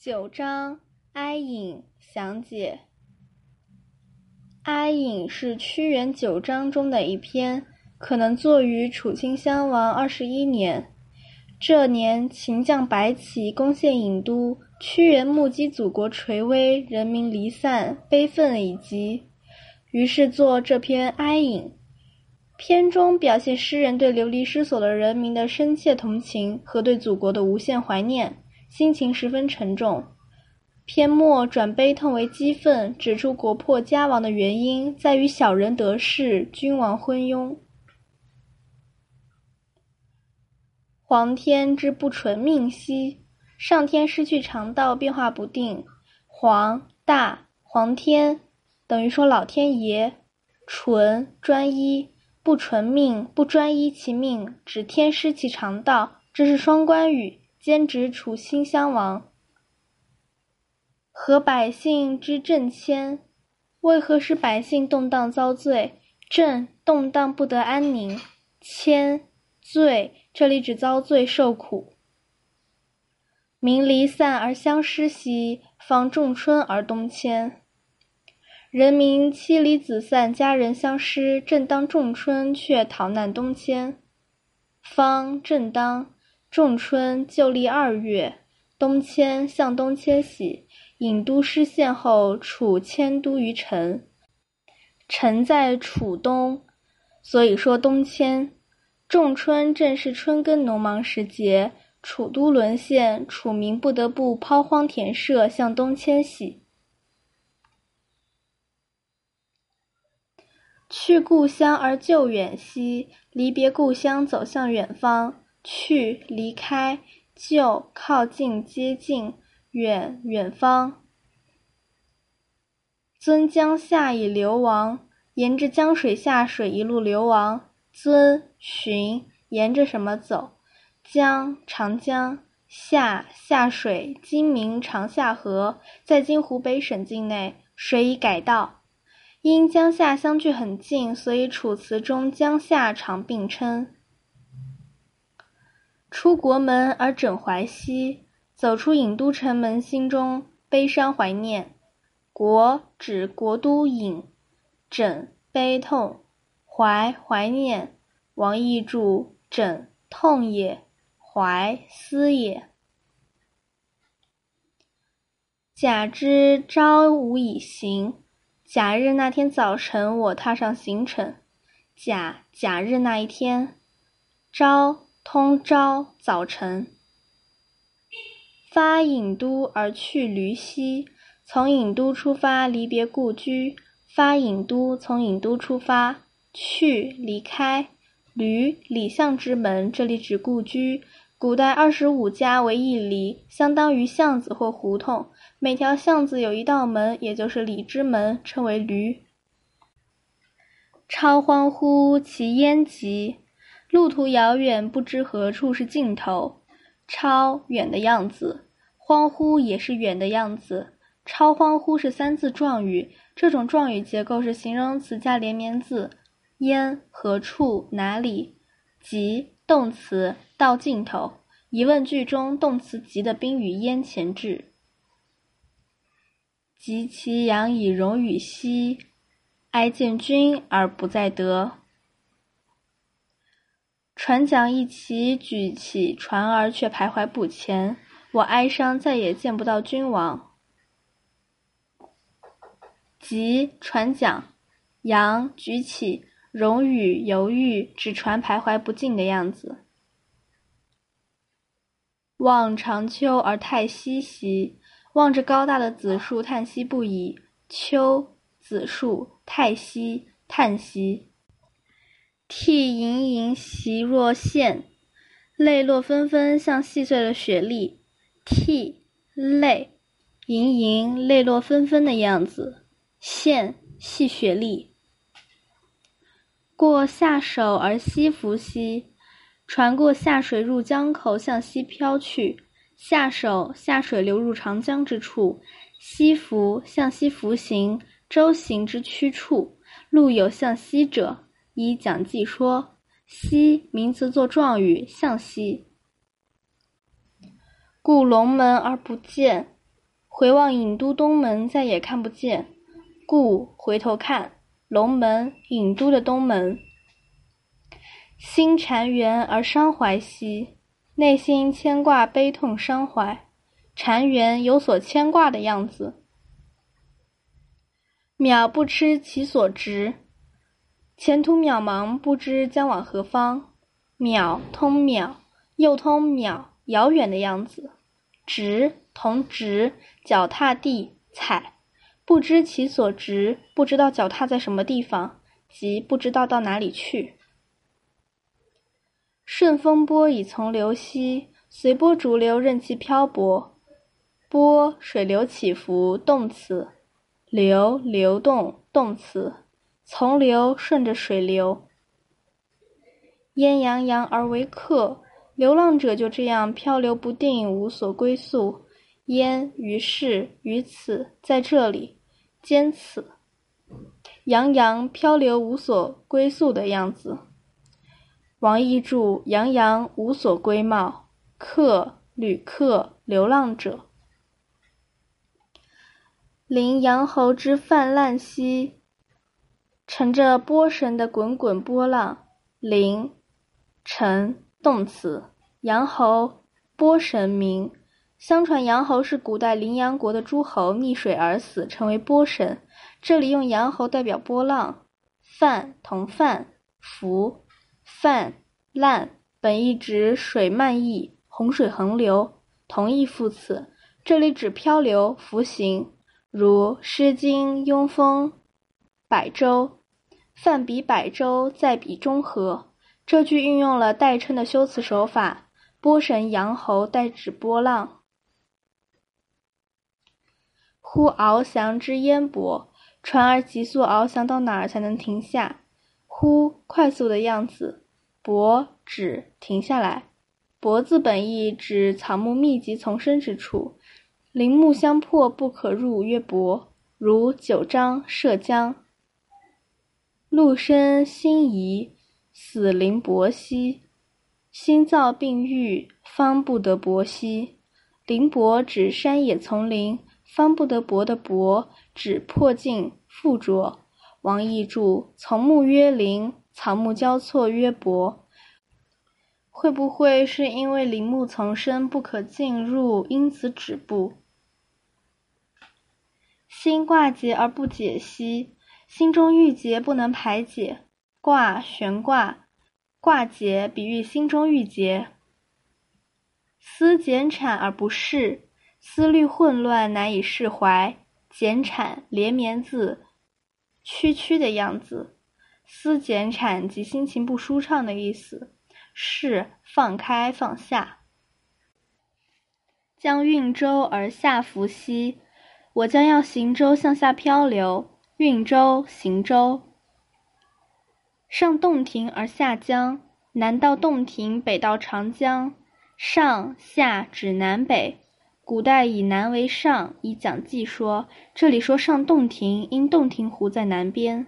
九章哀隐详解。哀隐是屈原九章中的一篇，可能作于楚顷襄王二十一年。这年，秦将白起攻陷郢都，屈原目击祖国垂危，人民离散，悲愤已极，于是作这篇哀隐。篇中表现诗人对流离失所的人民的深切同情和对祖国的无限怀念。心情十分沉重，篇末转悲痛为激愤，指出国破家亡的原因在于小人得势，君王昏庸。皇天之不纯命兮，上天失去常道，变化不定。皇大皇天等于说老天爷，纯专一，不纯命不专一其命，指天失其常道，这是双关语。兼职楚顷襄王和百姓之政迁，为何使百姓动荡遭罪？政动荡不得安宁，迁罪这里指遭罪受苦。民离散而相失兮，方仲春而东迁。人民妻离子散，家人相失，正当仲春却逃难东迁，方正当。仲春旧历二月，东迁向东迁徙。郢都失陷后，楚迁都于陈。陈在楚东，所以说东迁。仲春正是春耕农忙时节，楚都沦陷，楚民不得不抛荒田舍，向东迁徙。去故乡而就远兮，离别故乡，走向远方。去离开，就靠近接近，远远方。尊江下以流亡，沿着江水下水一路流亡。尊寻沿着什么走？江长江下下水，今名长下河，在今湖北省境内，水已改道。因江夏相距很近，所以楚辞中江夏常并称。出国门而枕怀兮，走出郢都城门，心中悲伤怀念。国指国都郢，枕悲痛，怀怀念。王逸注：枕痛也，怀思也。甲之朝午以行，甲日那天早晨，我踏上行程。甲甲日那一天，朝。通朝早晨，发郢都而去闾兮。从郢都出发，离别故居。发郢都，从郢都出发，去离开。闾里巷之门，这里指故居。古代二十五家为一里，相当于巷子或胡同。每条巷子有一道门，也就是里之门，称为闾。超欢呼其焉极。路途遥远，不知何处是尽头。超远的样子，欢呼也是远的样子。超欢呼是三字状语，这种状语结构是形容词加连绵字。焉何处哪里？及动词到尽头。疑问句中动词及的宾语焉前置。及其阳以荣与兮，哀见君而不在得。船桨一齐举起，船儿却徘徊不前。我哀伤，再也见不到君王。即船桨，扬举起，荣与犹豫，指船徘徊不进的样子。望长秋而叹息兮，望着高大的紫树叹息不已。秋，紫树，叹息，叹息。涕盈盈兮若线，泪落纷纷，像细碎的雪粒。涕，泪，盈盈，泪落纷纷的样子。现，细雪粒。过下首而西浮兮，船过下水入江口，向西飘去。下首，下水流入长江之处。西浮，向西浮行，舟行之曲处。路有向西者。以讲记说，西名词作状语，向西。故龙门而不见，回望郢都东门，再也看不见，故回头看龙门，郢都的东门。心缠缘而伤怀兮，内心牵挂、悲痛、伤怀。缠缘有所牵挂的样子。渺不知其所值，前途渺茫，不知将往何方。渺通渺，又通渺，遥远的样子。直同直，脚踏地踩，不知其所直，不知道脚踏在什么地方，即不知道到哪里去。顺风波以从流兮，随波逐流，任其漂泊。波，水流起伏，动词。流流动动词，从流顺着水流。烟洋洋而为客，流浪者就这样漂流不定，无所归宿。烟于是于此，在这里，兼此。洋洋漂流无所归宿的样子。王逸注：洋洋无所归貌，客旅客流浪者。临阳侯之泛滥兮，乘着波神的滚滚波浪。临，乘，动词，阳侯，波神名。相传阳侯是古代临阳国的诸侯，溺水而死，成为波神。这里用阳侯代表波浪。泛同泛，浮，泛滥，本意指水漫溢，洪水横流，同义副词。这里指漂流、浮行。如《诗经·庸风·百舟》，泛彼百舟，在彼中和。这句运用了代称的修辞手法，波神扬侯代指波浪。忽翱翔之烟波，船儿急速翱翔到哪儿才能停下？忽，快速的样子。泊，指停下来。泊字本意指草木密集丛生之处。林木相迫不可入，曰薄。如九章涉江。陆生心疑，死临薄兮。心躁病愈，方不得薄兮。林薄指山野丛林，方不得薄的薄指破镜附着。王逸注：丛木曰林，草木交错曰薄。会不会是因为林木丛生不可进入，因此止步？心挂结而不解兮，心中郁结不能排解。挂悬挂，挂结比喻心中郁结。思减产而不释，思虑混乱难以释怀。减产连绵字，曲曲的样子。思减产即心情不舒畅的意思。释放开放下。将运舟而下浮兮。我将要行舟向下漂流，运舟行舟。上洞庭而下江，南到洞庭，北到长江。上下指南北，古代以南为上，以讲记说。这里说上洞庭，因洞庭湖在南边。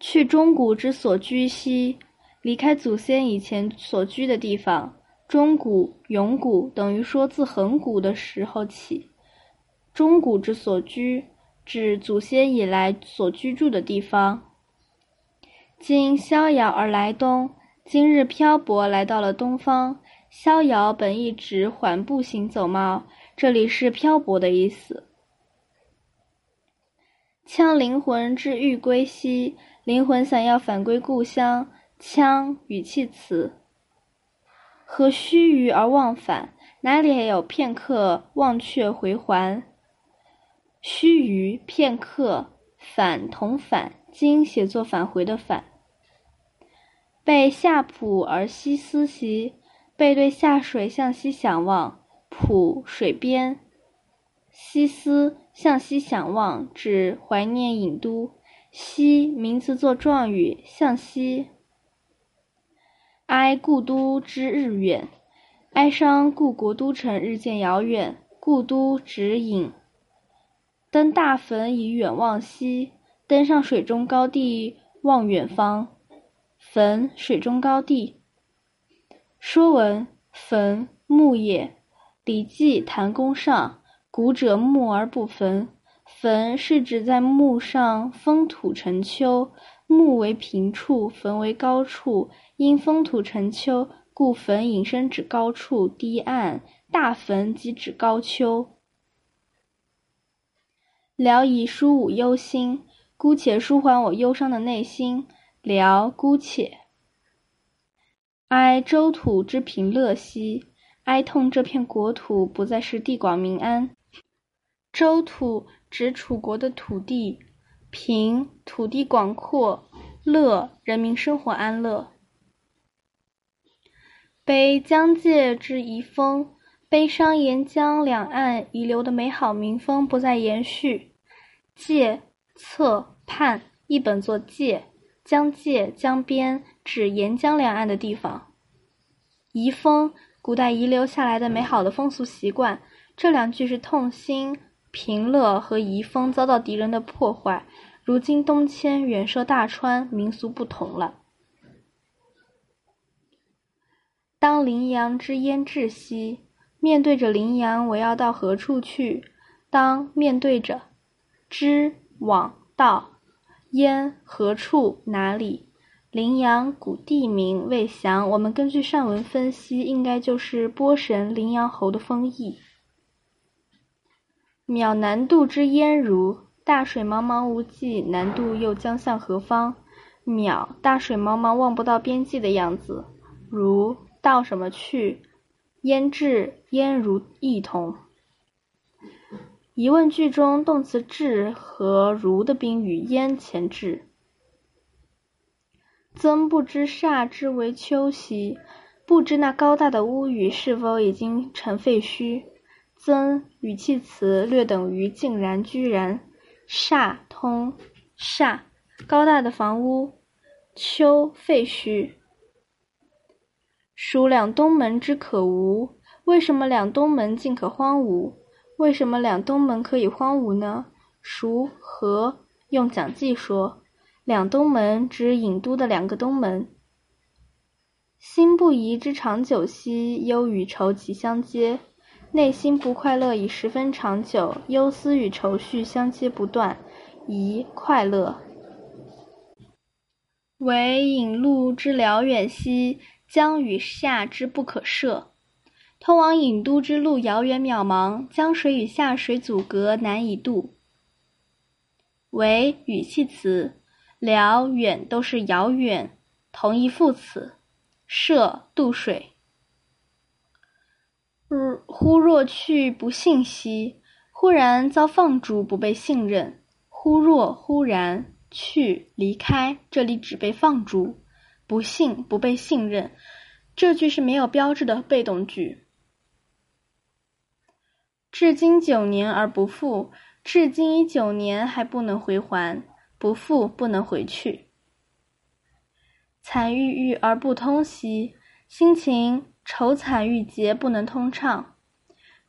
去中古之所居兮，离开祖先以前所居的地方。中古、永古等于说自很古的时候起。中古之所居，指祖先以来所居住的地方。今逍遥而来东，今日漂泊来到了东方。逍遥本意指缓步行走吗？这里是漂泊的意思。羌灵魂之欲归兮，灵魂想要返归故乡。羌语气词，何须臾而忘返？哪里还有片刻忘却回还？须臾片刻，返同返，今写作返回的返。背下浦而西思兮，背对下水向西想望。浦水边，西思向西想望，指怀念郢都。西名词作状语，向西。哀故都之日远，哀伤故国都城日渐遥远。故都指郢。登大坟以远望兮，登上水中高地望远方。坟，水中高地。说文：坟，墓也。《礼记·谭公上》古者木而不焚，坟是指在墓上封土成丘。墓为平处，坟为高处。因封土成丘，故坟引申指高处低岸；大坟即指高丘。聊以舒吾忧心，姑且舒缓我忧伤的内心。聊姑且。哀周土之平乐兮，哀痛这片国土不再是地广民安。周土指楚国的土地，平土地广阔，乐人民生活安乐。悲江界之遗风，悲伤沿江两岸遗留的美好民风不再延续。界侧畔一本作界，江界江边指沿江两岸的地方。遗风，古代遗留下来的美好的风俗习惯。这两句是痛心。平乐和遗风遭到敌人的破坏，如今东迁远涉大川，民俗不同了。当羚羊之烟至兮，面对着羚羊，我要到何处去？当面对着，之往到，焉何处哪里？羚羊古地名未详，我们根据上文分析，应该就是波神羚羊侯的封邑。渺难渡之焉如？大水茫茫无际，难渡又将向何方？渺，大水茫茫望不到边际的样子。如，到什么去？焉至？焉如异同。疑问句中动词至和如的宾语焉前置。曾不知煞之为丘兮，不知那高大的屋宇是否已经成废墟。曾语气词略等于竟然居然，煞通煞高大的房屋，秋废墟。属两东门之可无？为什么两东门竟可荒芜？为什么两东门可以荒芜呢？孰何？用讲记说，两东门指郢都的两个东门。心不移之长久兮，忧与愁其相接。内心不快乐已十分长久，忧思与愁绪相接不断，宜快乐。惟引路之辽远兮，江与下之不可涉。通往郢都之路遥远渺茫，江水与下水阻隔，难以渡。为语气词，辽远都是遥远，同义副词。涉渡水。忽若去不信兮，忽然遭放逐，不被信任。忽若忽然去离开，这里指被放逐。不信不被信任，这句是没有标志的被动句。至今九年而不复，至今已九年还不能回还，不复不能回去。惨郁郁而不通兮，心情。愁惨郁结，不能通畅。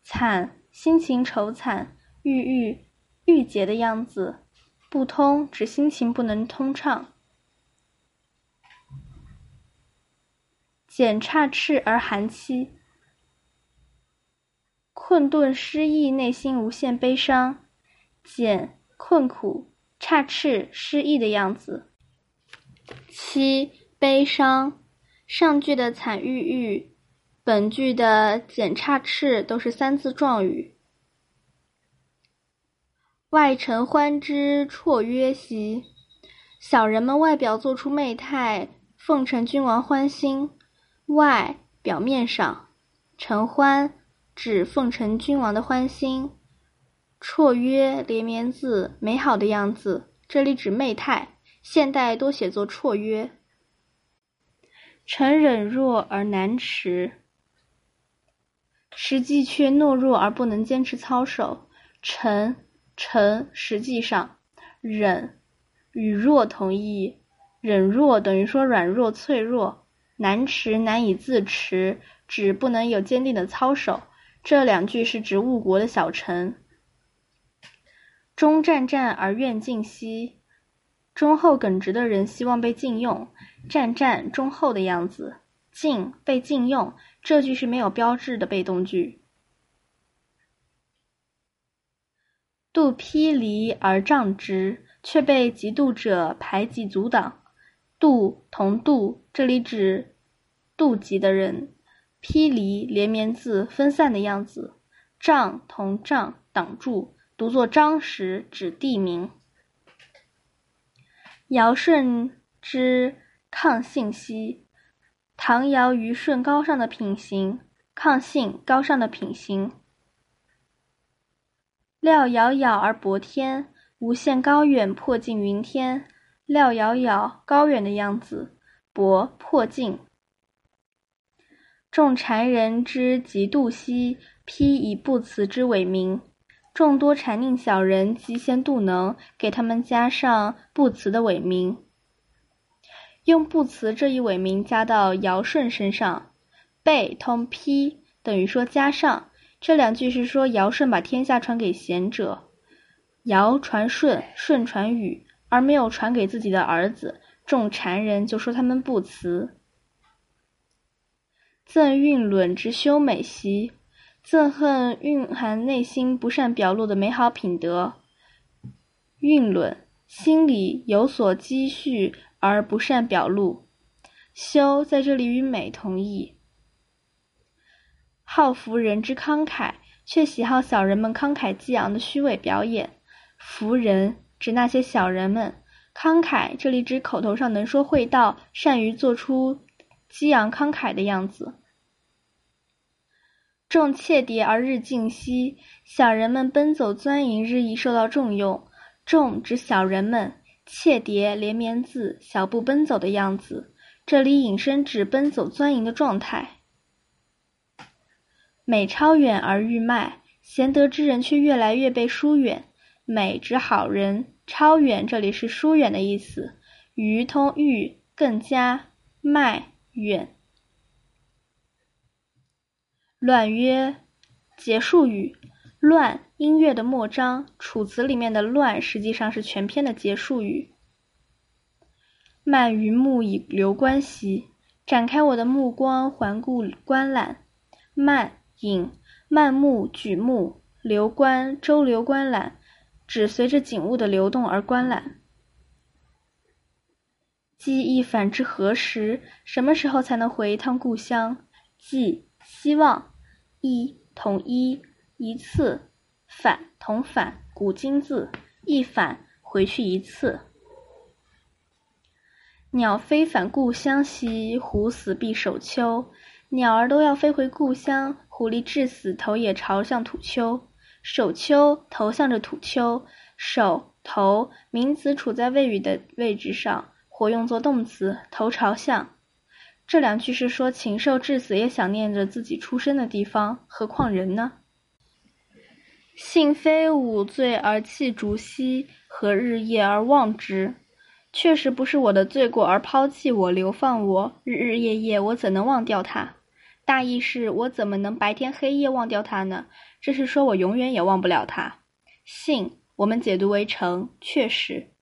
惨，心情愁惨；郁郁，郁结的样子。不通，指心情不能通畅。简差赤而寒凄，困顿失意，内心无限悲伤。简，困苦；差赤，失意的样子。凄，悲伤。上句的惨郁郁。本句的简差赤都是三字状语。外臣欢之绰约兮，小人们外表做出媚态，奉承君王欢心。外表面上，承欢指奉承君王的欢心。绰约连绵字，美好的样子，这里指媚态，现代多写作绰约。臣忍弱而难持。实际却懦弱而不能坚持操守，臣臣实际上忍与弱同义，忍弱等于说软弱脆弱，难持难以自持，指不能有坚定的操守。这两句是指误国的小臣。忠战战而愿敬兮，忠厚耿直的人希望被禁用，战战忠厚的样子，敬被禁用。这句是没有标志的被动句。妒披离而障之，却被嫉妒者排挤阻挡。度同度，这里指妒忌的人。披离连绵字分散的样子。障同障，挡住，读作张时，指地名。尧舜之抗性兮，唐尧虞舜高尚的品行，抗性高尚的品行。料遥遥而薄天，无限高远，破尽云天。廖遥遥，高远的样子，薄，破镜。众谗人之嫉妒兮，披以不辞之伪名。众多谗佞小人嫉贤妒能，给他们加上不辞的伪名。用不辞这一伪名加到尧舜身上，被通披，等于说加上。这两句是说尧舜把天下传给贤者，尧传舜，舜传禹，而没有传给自己的儿子。众谗人就说他们不辞。憎蕴论之修美兮，憎恨蕴含内心不善表露的美好品德。蕴论，心里有所积蓄而不善表露。修在这里与美同义。好服人之慷慨，却喜好小人们慷慨激昂的虚伪表演。服人指那些小人们，慷慨这里指口头上能说会道，善于做出激昂慷慨的样子。众窃谍而日进兮，小人们奔走钻营，日益受到重用。众指小人们，窃谍连绵字，小步奔走的样子。这里引申指奔走钻营的状态。美超远而愈迈，贤德之人却越来越被疏远。美指好人，超远这里是疏远的意思。愈通愈更加，迈远。乱曰结束语，乱音乐的末章。楚辞里面的乱实际上是全篇的结束语。漫于目以流观兮，展开我的目光环顾观览。漫。引漫目举目流观周流观览，只随着景物的流动而观览。记忆返至何时？什么时候才能回一趟故乡？记希望一同一一次返同返古今字一返回去一次。鸟飞返故乡兮，狐死必守丘。鸟儿都要飞回故乡。狐狸至死，头也朝向土丘，首丘头向着土丘，首头名词处在谓语的位置上，或用作动词，头朝向。这两句是说禽兽至死也想念着自己出生的地方，何况人呢？幸非吾罪而弃竹兮，何日夜而忘之？确实不是我的罪过而抛弃我、流放我，日日夜夜我怎能忘掉他？大意是我怎么能白天黑夜忘掉他呢？这是说我永远也忘不了他。信，我们解读为诚，确实。